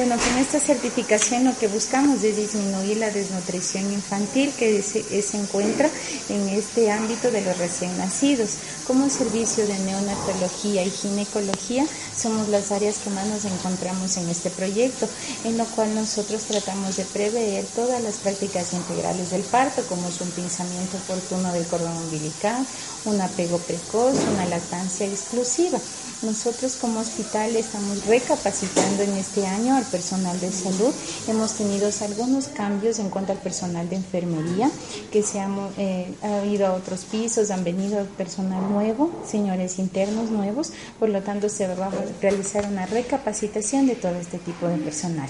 Bueno, con esta certificación lo que buscamos es disminuir la desnutrición infantil que se, se encuentra en este ámbito de los recién nacidos. Como servicio de neonatología y ginecología somos las áreas que más nos encontramos en este proyecto, en lo cual nosotros tratamos de prever todas las prácticas integrales del parto, como es un pinzamiento oportuno del cordón umbilical, un apego precoz, una lactancia exclusiva. Nosotros como hospital estamos recapacitando en este año al personal de salud. Hemos tenido algunos cambios en cuanto al personal de enfermería, que se han eh, ha ido a otros pisos, han venido personal nuevo, señores internos nuevos, por lo tanto se va a realizar una recapacitación de todo este tipo de personal.